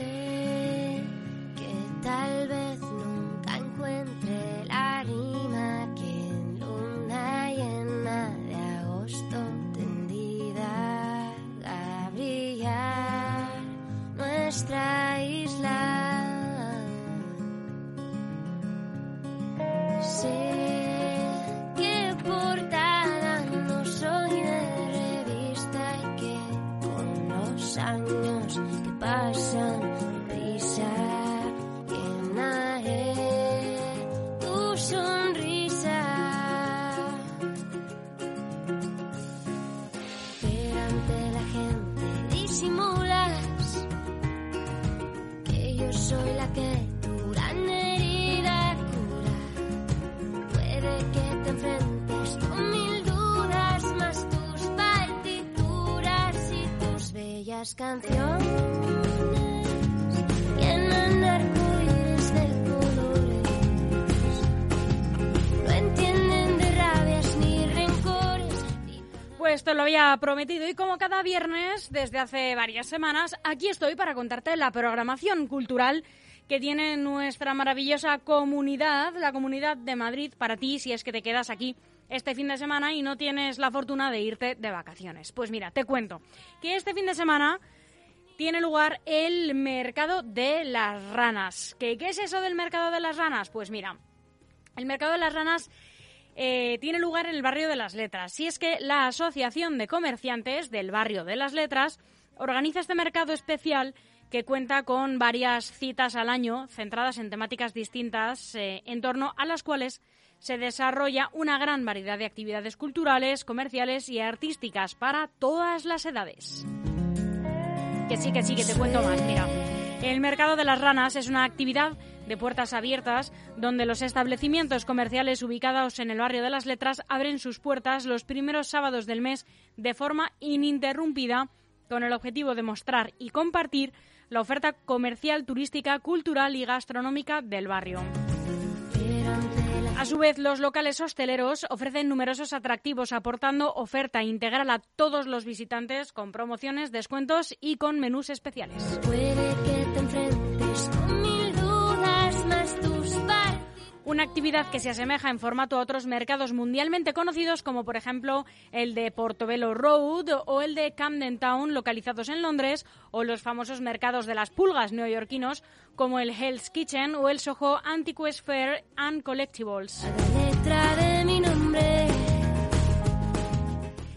say Pues te lo había prometido y como cada viernes desde hace varias semanas, aquí estoy para contarte la programación cultural que tiene nuestra maravillosa comunidad, la comunidad de Madrid, para ti si es que te quedas aquí este fin de semana y no tienes la fortuna de irte de vacaciones. Pues mira, te cuento que este fin de semana tiene lugar el mercado de las ranas. ¿Qué, es eso del mercado de las ranas? Pues mira, el mercado de las ranas eh, tiene lugar en el barrio de las letras. Si es que la Asociación de Comerciantes del barrio de las letras organiza este mercado especial que cuenta con varias citas al año centradas en temáticas distintas eh, en torno a las cuales se desarrolla una gran variedad de actividades culturales, comerciales y artísticas para todas las edades. Que sí, que sí, que te cuento más. Mira, el mercado de las ranas es una actividad de puertas abiertas donde los establecimientos comerciales ubicados en el barrio de las letras abren sus puertas los primeros sábados del mes de forma ininterrumpida con el objetivo de mostrar y compartir la oferta comercial, turística, cultural y gastronómica del barrio. A su vez, los locales hosteleros ofrecen numerosos atractivos, aportando oferta integral a todos los visitantes con promociones, descuentos y con menús especiales. Una actividad que se asemeja en formato a otros mercados mundialmente conocidos, como por ejemplo el de Portobello Road o el de Camden Town, localizados en Londres, o los famosos mercados de las pulgas neoyorquinos, como el Hell's Kitchen o el Soho Antiques Fair and Collectibles.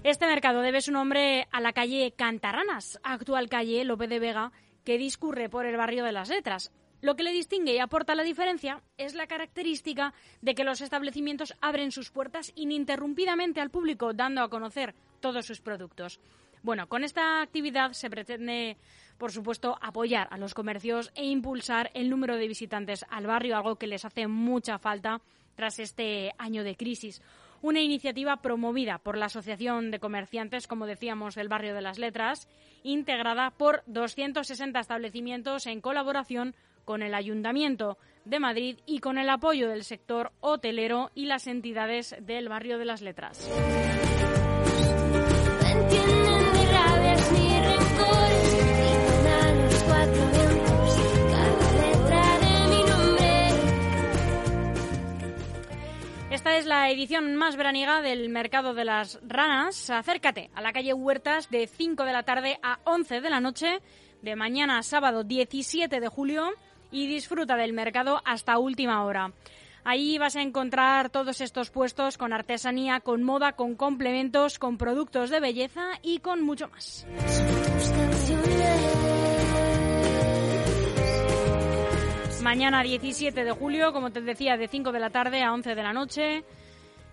Este mercado debe su nombre a la calle Cantarranas, actual calle Lope de Vega, que discurre por el barrio de las letras. Lo que le distingue y aporta la diferencia es la característica de que los establecimientos abren sus puertas ininterrumpidamente al público, dando a conocer todos sus productos. Bueno, con esta actividad se pretende, por supuesto, apoyar a los comercios e impulsar el número de visitantes al barrio, algo que les hace mucha falta tras este año de crisis. Una iniciativa promovida por la Asociación de Comerciantes, como decíamos, del barrio de las Letras, integrada por 260 establecimientos en colaboración con el Ayuntamiento de Madrid y con el apoyo del sector hotelero y las entidades del barrio de las Letras. Esta es la edición más veraniega del Mercado de las Ranas. Acércate a la calle Huertas de 5 de la tarde a 11 de la noche de mañana sábado 17 de julio y disfruta del mercado hasta última hora. Ahí vas a encontrar todos estos puestos con artesanía, con moda, con complementos, con productos de belleza y con mucho más. Mañana 17 de julio, como te decía, de 5 de la tarde a 11 de la noche.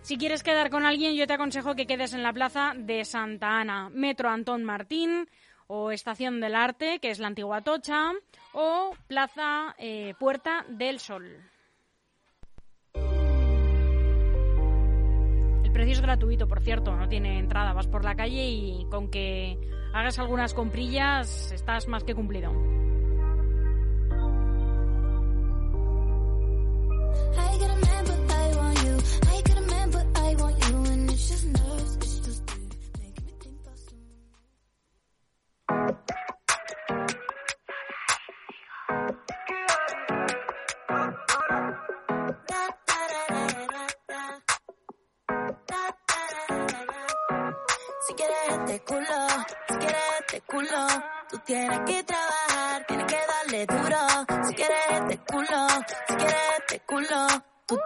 Si quieres quedar con alguien, yo te aconsejo que quedes en la plaza de Santa Ana, Metro Antón Martín o Estación del Arte, que es la antigua Tocha, o Plaza eh, Puerta del Sol. El precio es gratuito, por cierto, no tiene entrada. Vas por la calle y con que hagas algunas comprillas estás más que cumplido.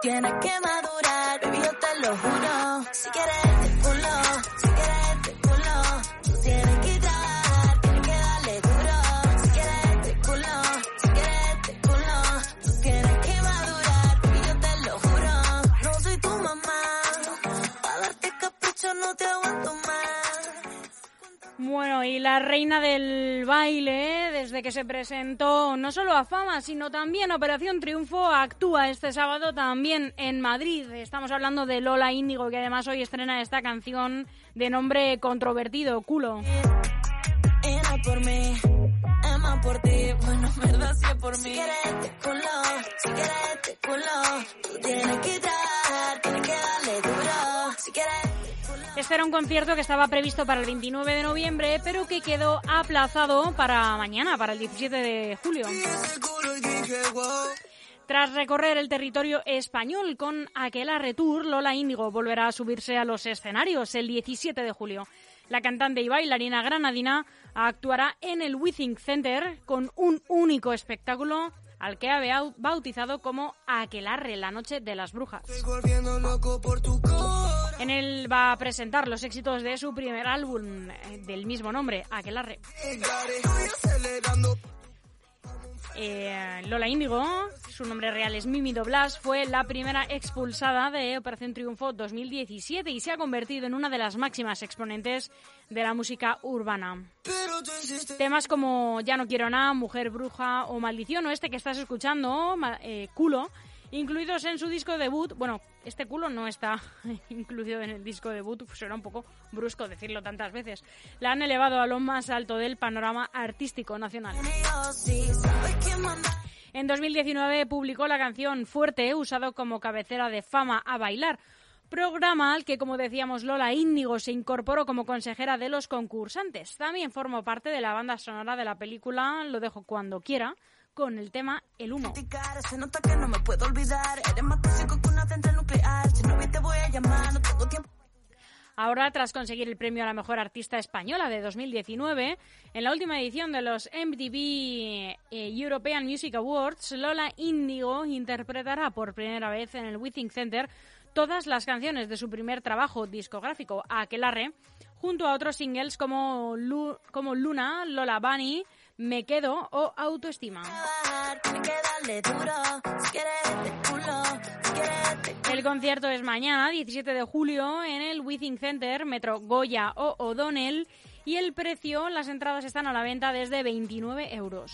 Tú tienes que madurar, baby, yo te lo juro. Si quieres este culo, si quieres este culo. Tú tienes que trabajar, tienes que darle duro. Si quieres este culo, si quieres este culo. Tú tienes que madurar, baby, yo te lo juro. No soy tu mamá, para darte capricho no te aguanto más. Bueno, y la reina del baile, desde que se presentó no solo a Fama, sino también Operación Triunfo, actúa este sábado también en Madrid. Estamos hablando de Lola Índigo, que además hoy estrena esta canción de nombre controvertido, culo. Era por mí, es más por ti. Bueno, en verdad sí es por mí. Si quieres este culo, si quieres este culo, tú tienes que trabajar, tienes que darle duro. Si quieres este era un concierto que estaba previsto para el 29 de noviembre, pero que quedó aplazado para mañana, para el 17 de julio. Tras recorrer el territorio español con Aquela Retour, Lola Índigo volverá a subirse a los escenarios el 17 de julio. La cantante y bailarina granadina actuará en el Withing Center con un único espectáculo al que ha bau- bautizado como Aquelarre, la noche de las brujas. En él va a presentar los éxitos de su primer álbum eh, del mismo nombre, Aquelarre. Eh, Lola Índigo, su nombre real es Mimi Doblas, fue la primera expulsada de Operación Triunfo 2017 y se ha convertido en una de las máximas exponentes de la música urbana. Temas como Ya no quiero nada, Mujer bruja o Maldición o este que estás escuchando, eh, Culo, incluidos en su disco debut. Bueno, este culo no está incluido en el disco debut, pues será un poco brusco decirlo tantas veces. La han elevado a lo más alto del panorama artístico nacional. En 2019 publicó la canción Fuerte, usado como cabecera de fama a bailar. Programa al que, como decíamos, Lola Índigo se incorporó como consejera de los concursantes. También formó parte de la banda sonora de la película Lo dejo cuando quiera, con el tema El humo. Se nota que no me puedo olvidar. Eres más tóxico que una central nuclear. Si no te voy a llamar, no tengo tiempo. Ahora, tras conseguir el premio a la mejor artista española de 2019, en la última edición de los MTV eh, European Music Awards, Lola Índigo interpretará por primera vez en el Withing Center todas las canciones de su primer trabajo discográfico, Aquelarre, junto a otros singles como, Lu- como Luna, Lola Bunny, Me Quedo o Autoestima. El concierto es mañana, 17 de julio, en el Withing Center, Metro Goya o O'Donnell, y el precio, las entradas están a la venta desde 29 euros.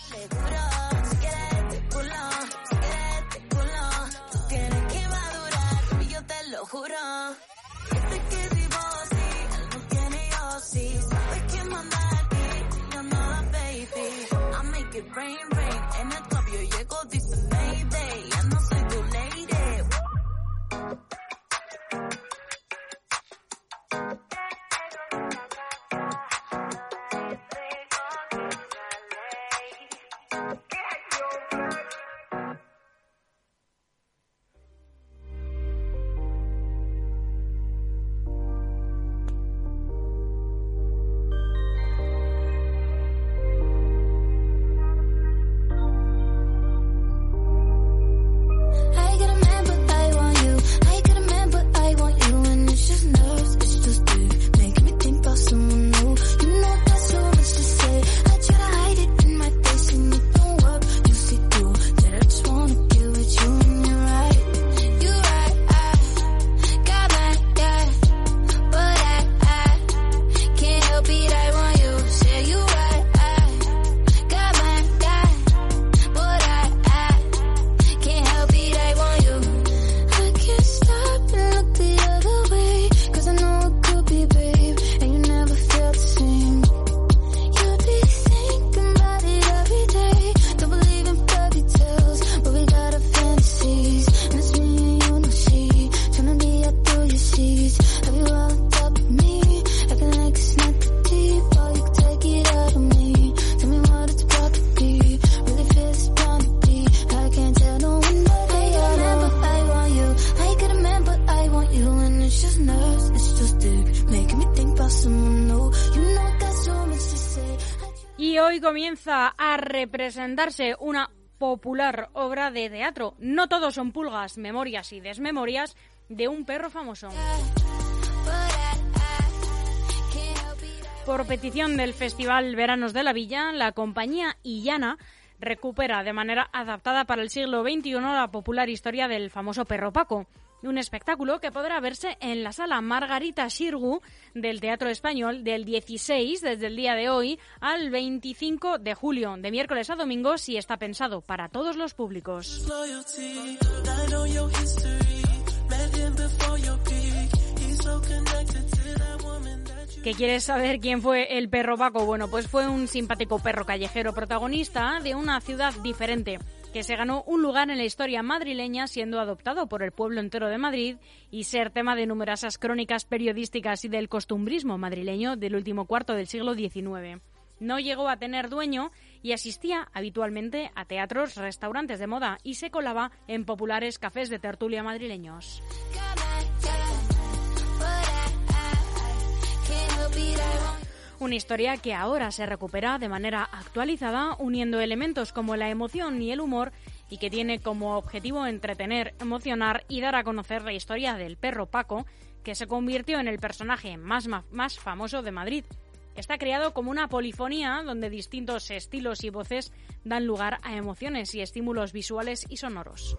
A representarse una popular obra de teatro. No todos son pulgas, memorias y desmemorias de un perro famoso. Por petición del Festival Veranos de la Villa, la compañía Illana recupera de manera adaptada para el siglo XXI la popular historia del famoso perro Paco un espectáculo que podrá verse en la sala Margarita Xirgu del Teatro Español del 16, desde el día de hoy, al 25 de julio, de miércoles a domingo, si está pensado para todos los públicos. ¿Qué quieres saber quién fue el perro Paco? Bueno, pues fue un simpático perro callejero protagonista de una ciudad diferente que se ganó un lugar en la historia madrileña siendo adoptado por el pueblo entero de Madrid y ser tema de numerosas crónicas periodísticas y del costumbrismo madrileño del último cuarto del siglo XIX. No llegó a tener dueño y asistía habitualmente a teatros, restaurantes de moda y se colaba en populares cafés de tertulia madrileños. Una historia que ahora se recupera de manera actualizada, uniendo elementos como la emoción y el humor, y que tiene como objetivo entretener, emocionar y dar a conocer la historia del perro Paco, que se convirtió en el personaje más, más famoso de Madrid. Está creado como una polifonía donde distintos estilos y voces dan lugar a emociones y estímulos visuales y sonoros.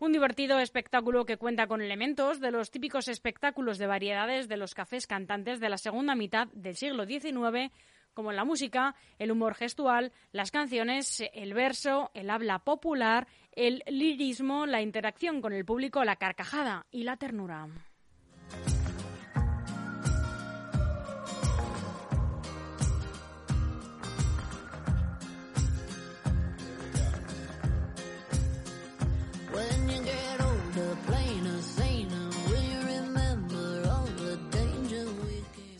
Un divertido espectáculo que cuenta con elementos de los típicos espectáculos de variedades de los cafés cantantes de la segunda mitad del siglo XIX, como la música, el humor gestual, las canciones, el verso, el habla popular, el lirismo, la interacción con el público, la carcajada y la ternura.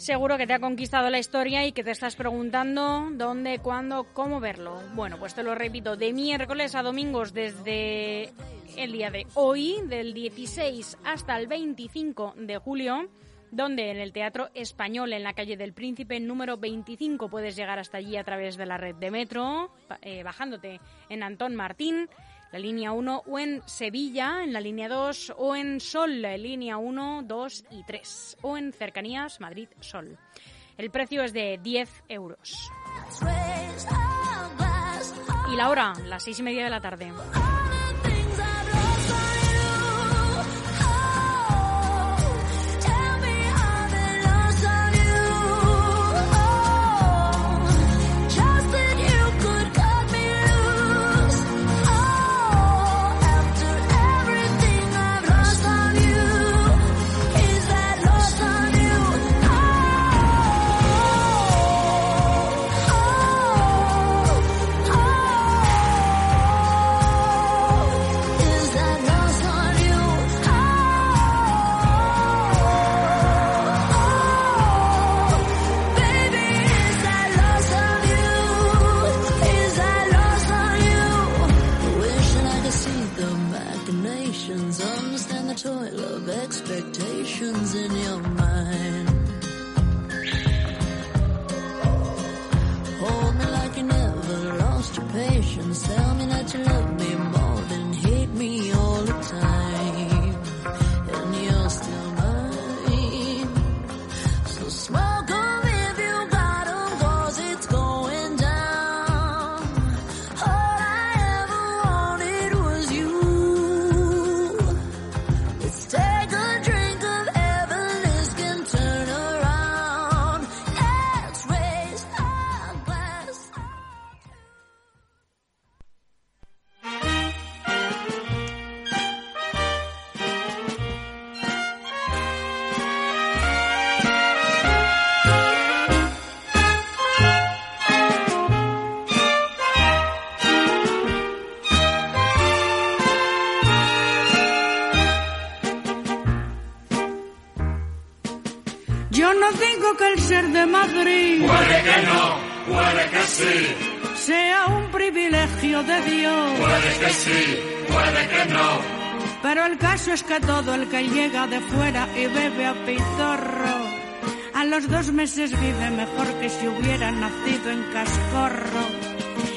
Seguro que te ha conquistado la historia y que te estás preguntando dónde, cuándo, cómo verlo. Bueno, pues te lo repito, de miércoles a domingos desde el día de hoy, del 16 hasta el 25 de julio, donde en el Teatro Español, en la calle del Príncipe, número 25, puedes llegar hasta allí a través de la red de metro, eh, bajándote en Antón Martín la línea 1 o en Sevilla en la línea 2 o en Sol, la línea 1, 2 y 3 o en Cercanías Madrid Sol. El precio es de 10 euros. Y la hora, las seis y media de la tarde. De Pero el caso es que todo el que llega de fuera y bebe a pitorro A los dos meses vive mejor que si hubiera nacido en Cascorro.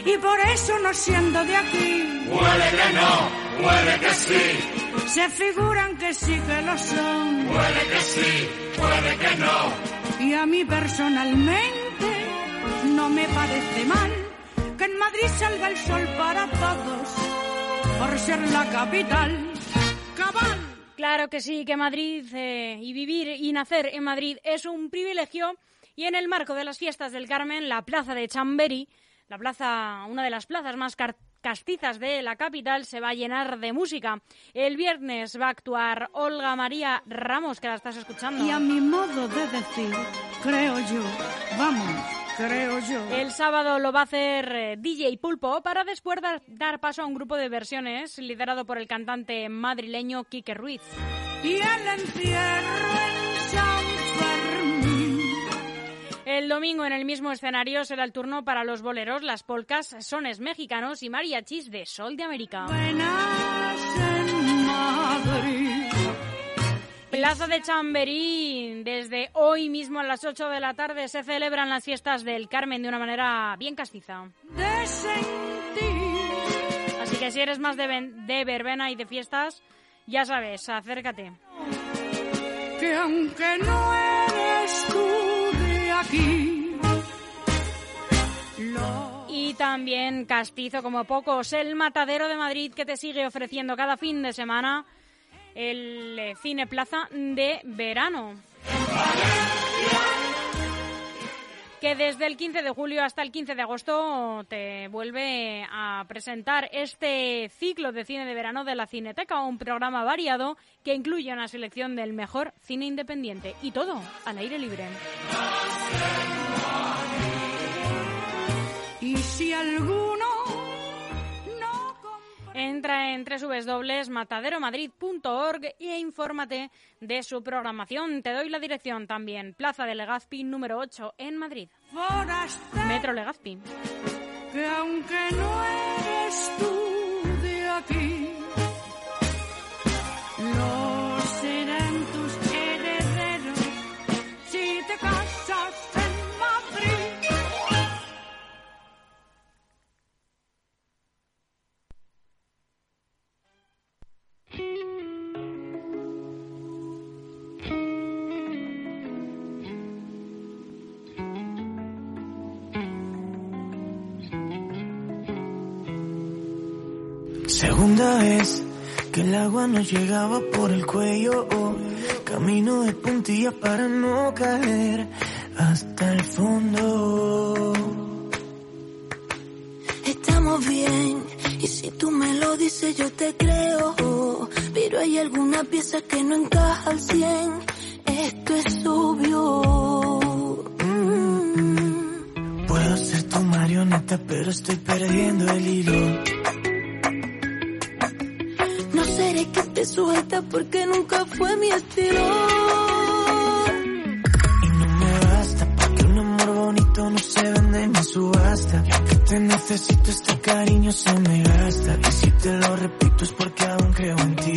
Y por eso no siendo de aquí. Puede que no, puede que sí. Se figuran que sí que lo son. Puede que sí, puede que no. Y a mí personalmente no me parece mal que en Madrid salga el sol para todos por ser la capital. Cabal. Claro que sí, que Madrid eh, y vivir y nacer en Madrid es un privilegio. Y en el marco de las fiestas del Carmen, la plaza de Chamberí, la plaza, una de las plazas más castizas de la capital, se va a llenar de música. El viernes va a actuar Olga María Ramos, que la estás escuchando. Y a mi modo de decir, creo yo, vamos, creo yo. El sábado lo va a hacer eh, DJ Pulpo para después dar, dar paso a un grupo de versiones liderado por el cantante madrileño Quique Ruiz. Y. El domingo en el mismo escenario será el turno para los boleros, las polcas, sones mexicanos y mariachis de Sol de América. Buenas en Madrid. Plaza de Chamberí, desde hoy mismo a las 8 de la tarde se celebran las fiestas del Carmen de una manera bien castiza. Así que si eres más de, verbena y de fiestas, ya sabes, acércate. que aunque no eres tú de aquí, lo Y también castizo como pocos, el Matadero de Madrid que te sigue ofreciendo cada fin de semana el eh, Cine Plaza de verano. Que desde el 15 de julio hasta el 15 de agosto te vuelve a presentar este ciclo de cine de verano de la Cineteca, un programa variado que incluye una selección del mejor cine independiente y todo al aire libre. y si alguno Entra en www.mataderomadrid.org e infórmate de su programación. Te doy la dirección también. Plaza de Legazpi número 8 en Madrid. Metro Legazpi. que aunque no eres tú de aquí, agua nos llegaba por el cuello. Camino de puntilla para no caer hasta el fondo. Estamos bien, y si tú me lo dices yo te creo. Pero hay alguna pieza que no encaja al cien, esto es obvio. Mm. Puedo ser tu marioneta, pero estoy perdiendo el hilo. Que te suelta porque nunca fue mi estilo. Y no me basta, porque un amor bonito no se vende ni subasta. Que te necesito, este cariño se me gasta. Y si te lo repito es porque aún creo en ti.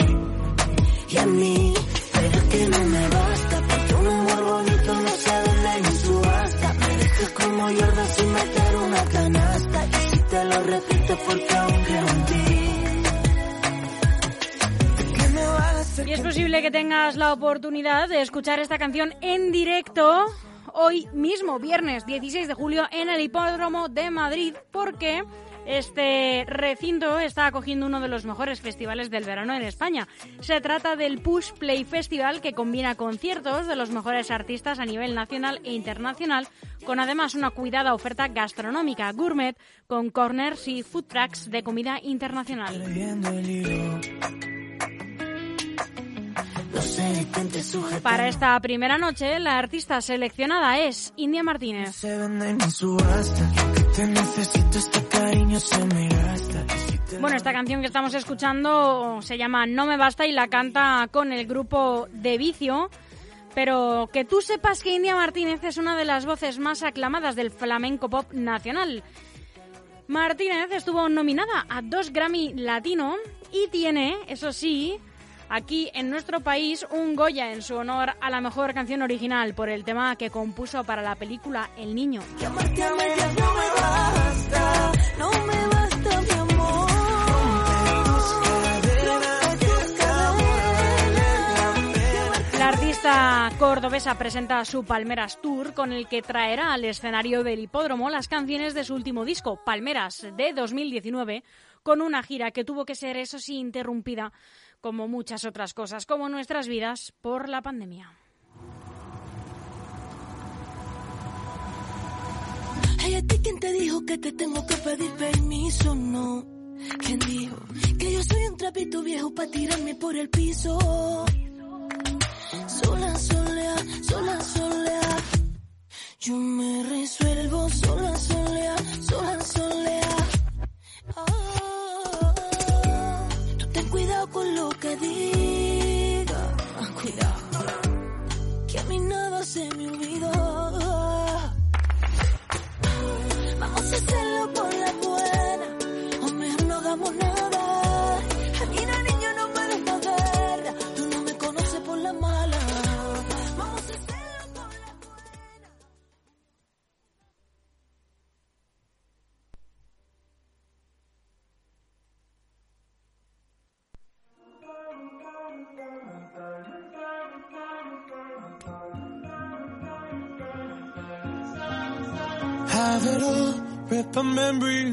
Y a mí, pero que no me basta porque un amor bonito no se vende ni subasta. Me dejas como Jordan sin meter una canasta. Y si te lo repito es porque aún creo en ti. Y es posible que tengas la oportunidad de escuchar esta canción en directo hoy mismo, viernes 16 de julio, en el Hipódromo de Madrid, porque este recinto está acogiendo uno de los mejores festivales del verano en España. Se trata del Push Play Festival, que combina conciertos de los mejores artistas a nivel nacional e internacional, con además una cuidada oferta gastronómica gourmet, con corners y food trucks de comida internacional. Para esta primera noche, la artista seleccionada es India Martínez. este Bueno, esta canción que estamos escuchando se llama No me basta y la canta con el grupo De Vicio. Pero que tú sepas que India Martínez es una de las voces más aclamadas del flamenco pop nacional. Martínez estuvo nominada a dos Grammy Latino y tiene, eso sí, aquí en nuestro país un Goya en su honor a la mejor canción original por el tema que compuso para la película El Niño. La artista cordobesa presenta su Palmeras Tour con el que traerá al escenario del hipódromo las canciones de su último disco, Palmeras, de 2019, con una gira que tuvo que ser, eso sí, interrumpida, como muchas otras cosas, como nuestras vidas, por la pandemia. Hey, ¿a ti quién te dijo que te tengo que pedir permiso? No. ¿Quién dijo que yo soy un trapito viejo para tirarme por el piso?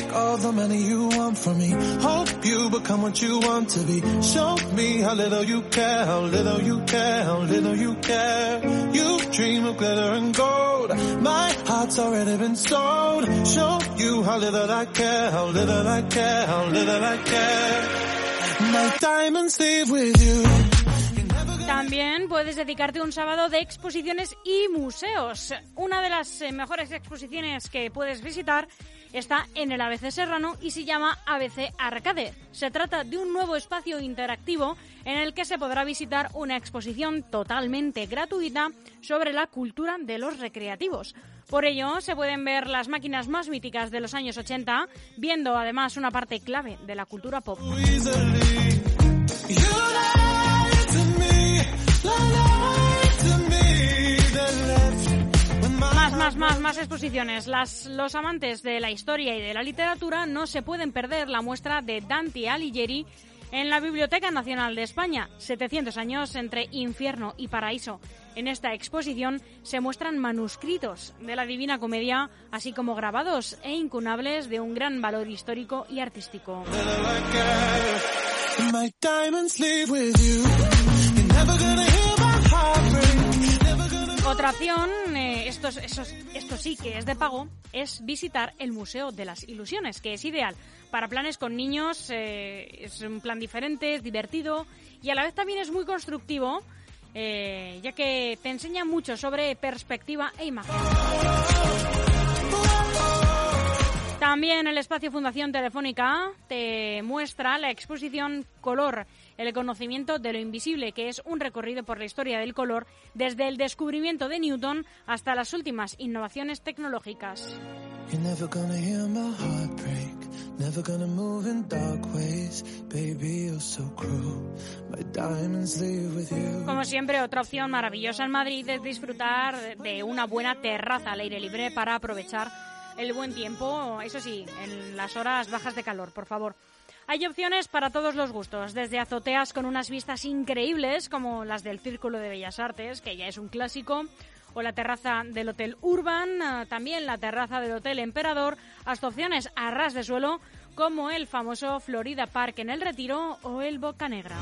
Take all the money you want from me. Hope you become what you want to be. Show me how little you care, how little you care, how little you care. You dream of glitter and gold. My heart's already been sold. Show you how little I care, how little I care, how little I care. My diamonds leave with you. También puedes dedicarte un sábado de exposiciones y museos. Una de las eh, mejores exposiciones que puedes visitar está en el ABC Serrano y se llama ABC Arcade. Se trata de un nuevo espacio interactivo en el que se podrá visitar una exposición totalmente gratuita sobre la cultura de los recreativos. Por ello, se pueden ver las máquinas más míticas de los años 80, viendo además una parte clave de la cultura pop. Más, más, más, más exposiciones. Las, los amantes de la historia y de la literatura no se pueden perder la muestra de Dante Alighieri en la Biblioteca Nacional de España, 700 años entre infierno y paraíso. En esta exposición se muestran manuscritos de la Divina Comedia, así como grabados e incunables de un gran valor histórico y artístico. Otra opción, eh, esto, sí que es de pago, es visitar el Museo de las Ilusiones, que es ideal para planes con niños, eh, es un plan diferente, es divertido y a la vez también es muy constructivo, eh, ya que te enseña mucho sobre perspectiva e imagen. También el espacio Fundación Telefónica te muestra la exposición Color, el conocimiento de lo invisible, que es un recorrido por la historia del color desde el descubrimiento de Newton hasta las últimas innovaciones tecnológicas. Never gonna move in dark ways. Baby, you're so cruel. My diamonds with you. Como siempre, otra opción maravillosa en Madrid es disfrutar de una buena terraza al aire libre para aprovechar el buen tiempo, eso sí, en las horas bajas de calor, por favor. Hay opciones para todos los gustos, desde azoteas con unas vistas increíbles como las del Círculo de Bellas Artes, que ya es un clásico, o la terraza del Hotel Urban, ah, también la terraza del Hotel Emperador, hasta opciones a ras de suelo como el famoso Florida Park en el Retiro o el Boca Negra.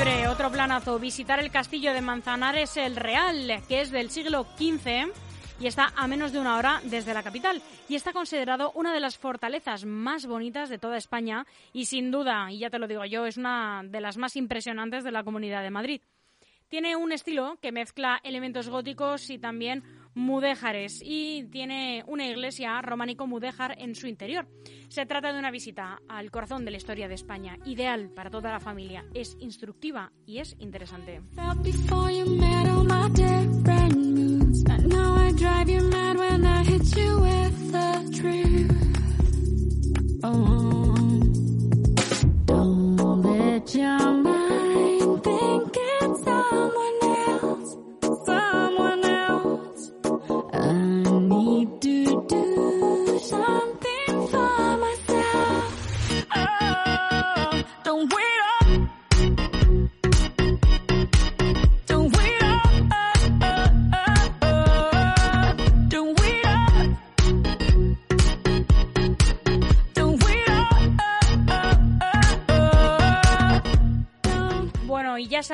Otro planazo, visitar el castillo de Manzanares el Real, que es del siglo XV y está a menos de una hora desde la capital y está considerado una de las fortalezas más bonitas de toda España y sin duda, y ya te lo digo yo, es una de las más impresionantes de la Comunidad de Madrid. Tiene un estilo que mezcla elementos góticos y también mudéjares y tiene una iglesia románico mudéjar en su interior. Se trata de una visita al corazón de la historia de España, ideal para toda la familia. Es instructiva y es interesante.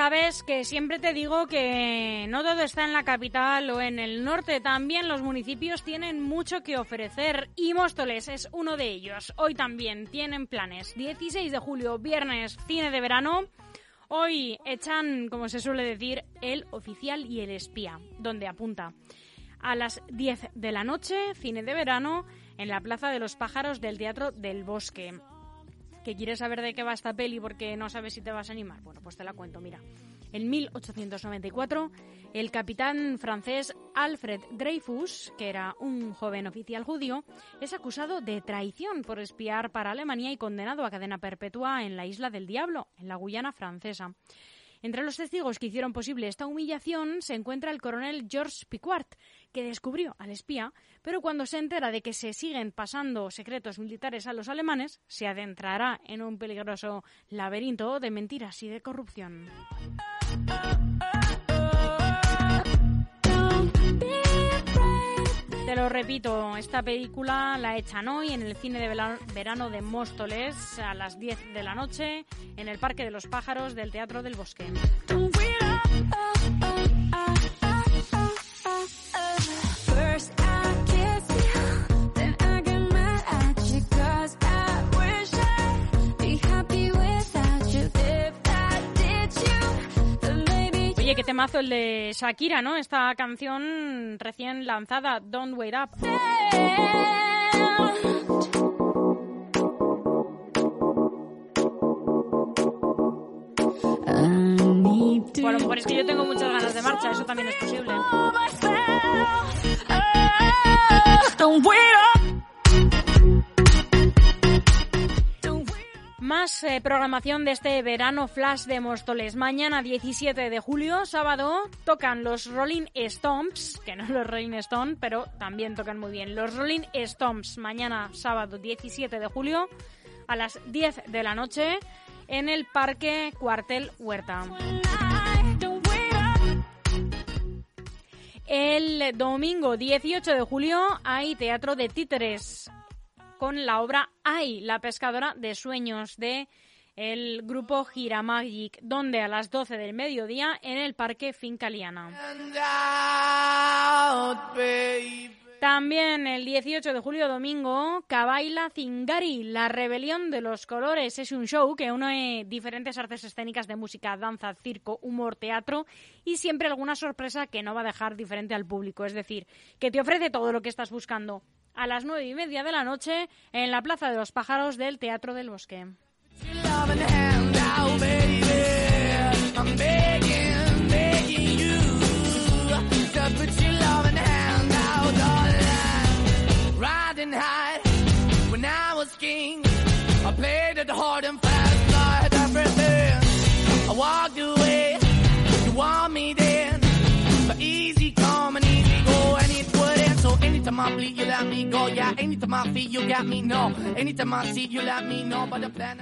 Sabes que siempre te digo que no todo está en la capital o en el norte, también los municipios tienen mucho que ofrecer y Móstoles es uno de ellos. Hoy también tienen planes. 16 de julio, viernes, cine de verano. Hoy echan, como se suele decir, el oficial y el espía, donde apunta. A las 10 de la noche, cine de verano, en la Plaza de los Pájaros del Teatro del Bosque que quieres saber de qué va esta peli porque no sabes si te vas a animar. Bueno, pues te la cuento, mira. En 1894, el capitán francés Alfred Dreyfus, que era un joven oficial judío, es acusado de traición por espiar para Alemania y condenado a cadena perpetua en la isla del Diablo, en la Guyana francesa. Entre los testigos que hicieron posible esta humillación se encuentra el coronel Georges Picquart, que descubrió al espía, pero cuando se entera de que se siguen pasando secretos militares a los alemanes, se adentrará en un peligroso laberinto de mentiras y de corrupción. Te lo repito, esta película la echan hoy en el cine de verano de Móstoles a las 10 de la noche en el Parque de los Pájaros del Teatro del Bosque. Qué temazo el de Shakira, ¿no? Esta canción recién lanzada, Don't Wait Up. Bueno, a lo mejor es que yo tengo muchas ganas de marcha, eso también es posible. Don't wait Eh, programación de este verano flash de Móstoles. Mañana 17 de julio, sábado, tocan los Rolling Stones, que no los Rolling Stones, pero también tocan muy bien. Los Rolling Stones, mañana sábado 17 de julio, a las 10 de la noche, en el Parque Cuartel Huerta. El domingo 18 de julio hay Teatro de Títeres con la obra Ay, la pescadora de sueños de el grupo Gira Magic, donde a las 12 del mediodía en el Parque Fincaliana. También el 18 de julio domingo, Cabaila Zingari, la rebelión de los colores. Es un show que une diferentes artes escénicas de música, danza, circo, humor, teatro y siempre alguna sorpresa que no va a dejar diferente al público. Es decir, que te ofrece todo lo que estás buscando a las nueve y media de la noche en la Plaza de los Pájaros del Teatro del Bosque.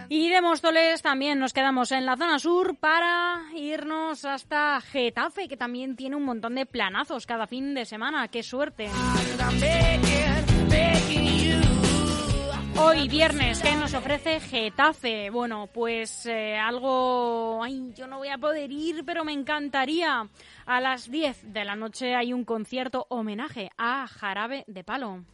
Y de Móstoles también nos quedamos en la zona sur para irnos hasta Getafe, que también tiene un montón de planazos cada fin de semana. ¡Qué suerte! Hoy viernes, ¿qué nos ofrece Getafe? Bueno, pues eh, algo... Ay, yo no voy a poder ir, pero me encantaría. A las 10 de la noche hay un concierto homenaje a Jarabe de Palo.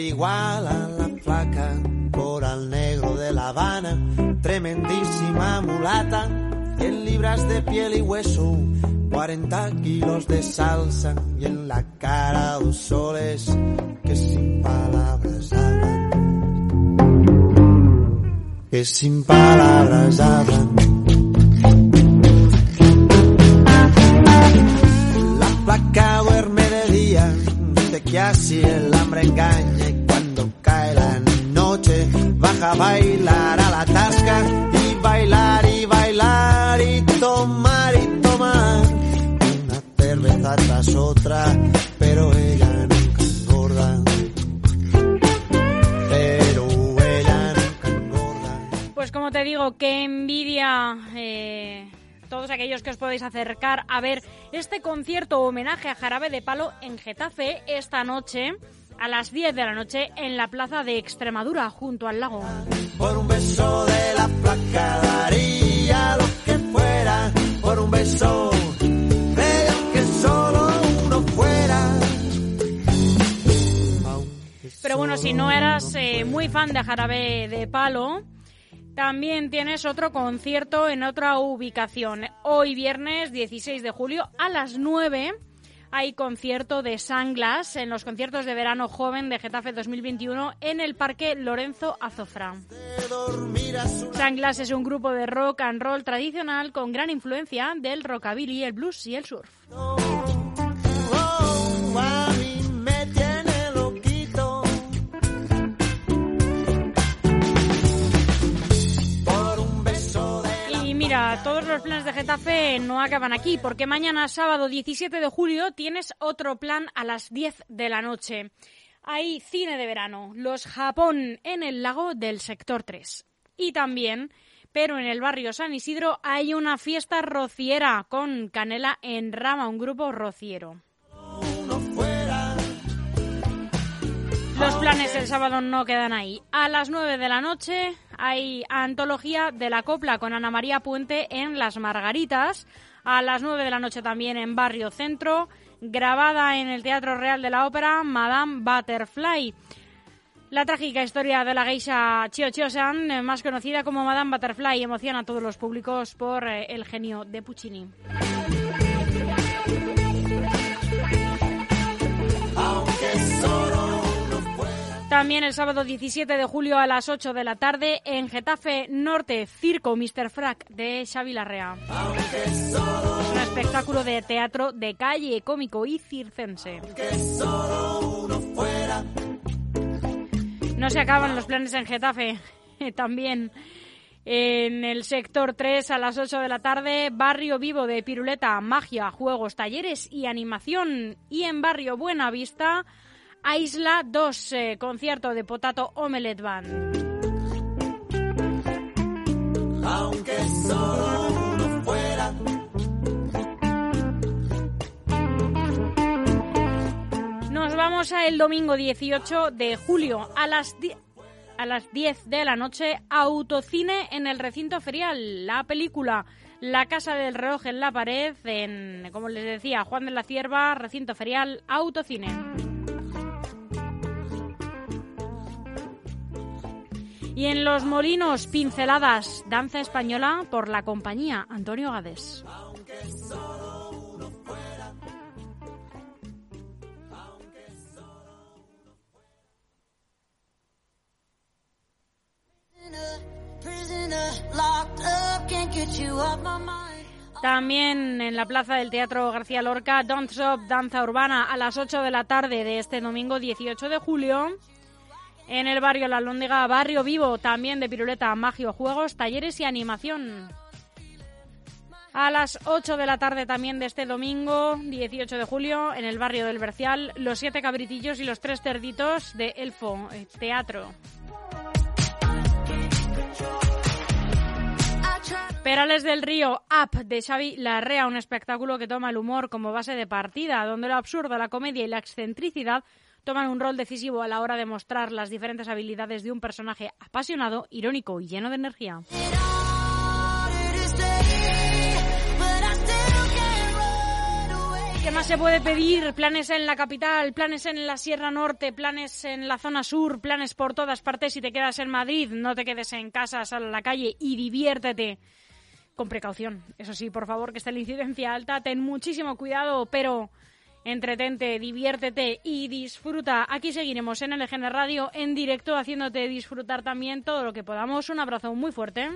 Igual a la flaca, coral negro de La Habana, tremendísima mulata, 100 libras de piel y hueso, 40 kilos de salsa y en la cara dos soles que sin palabras hablan. Que sin palabras hablan. Os podéis acercar a ver este concierto homenaje a Jarabe de Palo en Getafe esta noche a las 10 de la noche en la plaza de Extremadura junto al lago. Por un beso de la placa daría lo que fuera, por un beso de que solo uno fuera. Pero bueno, si no eras eh, muy fan de Jarabe de Palo, también tienes otro concierto en otra ubicación. Hoy viernes 16 de julio a las 9 hay concierto de Sanglas en los conciertos de verano joven de Getafe 2021 en el Parque Lorenzo Azofra. Sanglas es un grupo de rock and roll tradicional con gran influencia del rockabilly, el blues y el surf. Todos los planes de Getafe no acaban aquí, porque mañana, sábado 17 de julio, tienes otro plan a las 10 de la noche. Hay cine de verano, Los Japón en el lago del sector 3. Y también, pero en el barrio San Isidro, hay una fiesta rociera con Canela en Rama, un grupo rociero. Los planes el sábado no quedan ahí. A las 9 de la noche hay antología de la copla con Ana María Puente en Las Margaritas. A las 9 de la noche también en Barrio Centro. Grabada en el Teatro Real de la Ópera, Madame Butterfly. La trágica historia de la geisha Chio Chio-san, más conocida como Madame Butterfly, emociona a todos los públicos por eh, el genio de Puccini. También el sábado 17 de julio a las 8 de la tarde en Getafe Norte, Circo Mr. Frack de Xavi Larrea. un espectáculo de teatro de calle, cómico y circense. No se acaban los planes en Getafe. También en el sector 3 a las 8 de la tarde, Barrio Vivo de Piruleta, Magia, Juegos, Talleres y Animación. Y en Barrio Buena Vista Isla 2, eh, concierto de Potato Omelette Band. Aunque solo uno fuera. Nos vamos a el domingo 18 de julio a las a las 10 de la noche, autocine en el recinto ferial. La película La Casa del Reloj en la Pared, en, como les decía, Juan de la Cierva, recinto ferial, autocine. Y en Los Molinos, pinceladas, danza española por la compañía Antonio Gades. También en la plaza del Teatro García Lorca, Don't Stop Danza Urbana a las 8 de la tarde de este domingo 18 de julio en el barrio La Lóndega, Barrio Vivo, también de piruleta, magia, juegos, talleres y animación. A las 8 de la tarde también de este domingo, 18 de julio, en el barrio del Bercial, Los Siete Cabritillos y los Tres Cerditos de Elfo, eh, Teatro. Perales del Río, Up de Xavi Larrea, un espectáculo que toma el humor como base de partida, donde lo absurdo, la comedia y la excentricidad toman un rol decisivo a la hora de mostrar las diferentes habilidades de un personaje apasionado, irónico y lleno de energía. ¿Qué más se puede pedir? Planes en la capital, planes en la Sierra Norte, planes en la zona sur, planes por todas partes. Si te quedas en Madrid, no te quedes en casa, sal a la calle y diviértete. Con precaución, eso sí, por favor, que esté la incidencia alta, ten muchísimo cuidado, pero entretente, diviértete y disfruta. Aquí seguiremos en LGN Radio en directo haciéndote disfrutar también todo lo que podamos. Un abrazo muy fuerte.